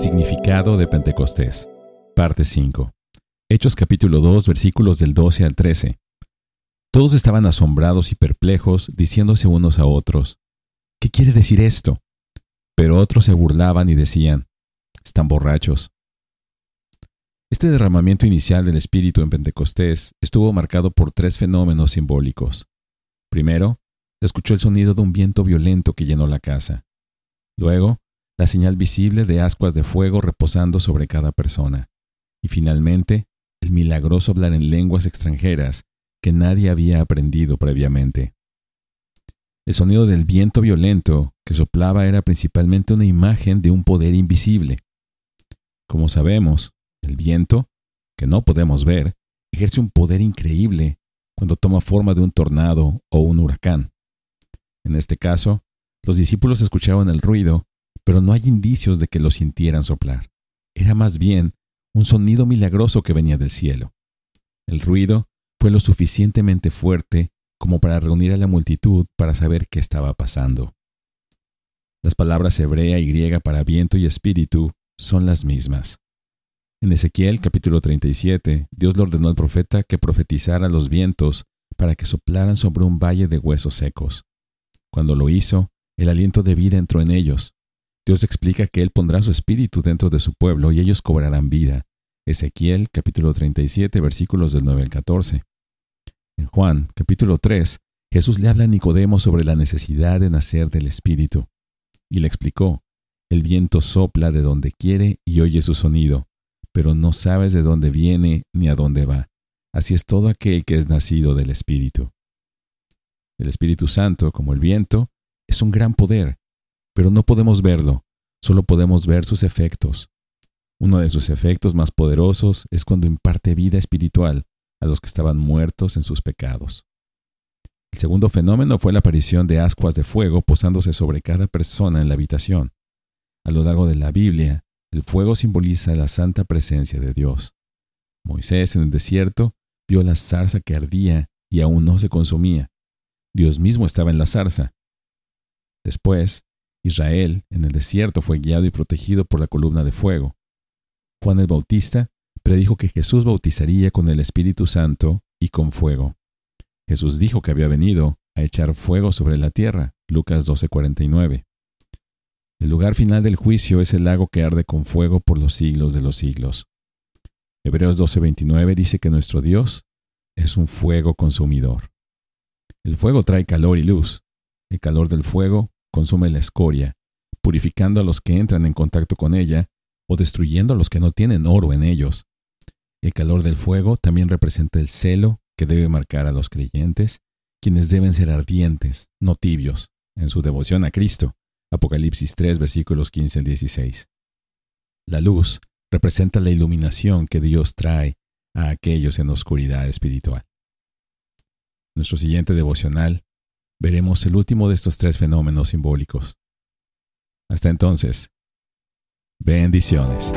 significado de Pentecostés. Parte 5. Hechos capítulo 2 versículos del 12 al 13. Todos estaban asombrados y perplejos, diciéndose unos a otros, ¿qué quiere decir esto? Pero otros se burlaban y decían, están borrachos. Este derramamiento inicial del Espíritu en Pentecostés estuvo marcado por tres fenómenos simbólicos. Primero, se escuchó el sonido de un viento violento que llenó la casa. Luego, la señal visible de ascuas de fuego reposando sobre cada persona. Y finalmente, el milagroso hablar en lenguas extranjeras que nadie había aprendido previamente. El sonido del viento violento que soplaba era principalmente una imagen de un poder invisible. Como sabemos, el viento, que no podemos ver, ejerce un poder increíble cuando toma forma de un tornado o un huracán. En este caso, los discípulos escucharon el ruido, pero no hay indicios de que lo sintieran soplar. Era más bien un sonido milagroso que venía del cielo. El ruido fue lo suficientemente fuerte como para reunir a la multitud para saber qué estaba pasando. Las palabras hebrea y griega para viento y espíritu son las mismas. En Ezequiel capítulo 37, Dios le ordenó al profeta que profetizara los vientos para que soplaran sobre un valle de huesos secos. Cuando lo hizo, el aliento de vida entró en ellos. Dios explica que Él pondrá su espíritu dentro de su pueblo y ellos cobrarán vida. Ezequiel capítulo 37 versículos del 9 al 14. En Juan capítulo 3, Jesús le habla a Nicodemo sobre la necesidad de nacer del espíritu. Y le explicó, el viento sopla de donde quiere y oye su sonido, pero no sabes de dónde viene ni a dónde va. Así es todo aquel que es nacido del Espíritu. El Espíritu Santo, como el viento, es un gran poder, pero no podemos verlo, solo podemos ver sus efectos. Uno de sus efectos más poderosos es cuando imparte vida espiritual a los que estaban muertos en sus pecados. El segundo fenómeno fue la aparición de ascuas de fuego posándose sobre cada persona en la habitación. A lo largo de la Biblia, el fuego simboliza la santa presencia de Dios. Moisés en el desierto vio la zarza que ardía y aún no se consumía. Dios mismo estaba en la zarza. Después, Israel en el desierto fue guiado y protegido por la columna de fuego. Juan el Bautista predijo que Jesús bautizaría con el Espíritu Santo y con fuego. Jesús dijo que había venido a echar fuego sobre la tierra. Lucas 12:49. El lugar final del juicio es el lago que arde con fuego por los siglos de los siglos. Hebreos 12:29 dice que nuestro Dios es un fuego consumidor. El fuego trae calor y luz. El calor del fuego consume la escoria, purificando a los que entran en contacto con ella o destruyendo a los que no tienen oro en ellos. El calor del fuego también representa el celo que debe marcar a los creyentes, quienes deben ser ardientes, no tibios, en su devoción a Cristo. Apocalipsis 3, versículos 15 al 16. La luz representa la iluminación que Dios trae a aquellos en oscuridad espiritual. Nuestro siguiente devocional veremos el último de estos tres fenómenos simbólicos. Hasta entonces, bendiciones.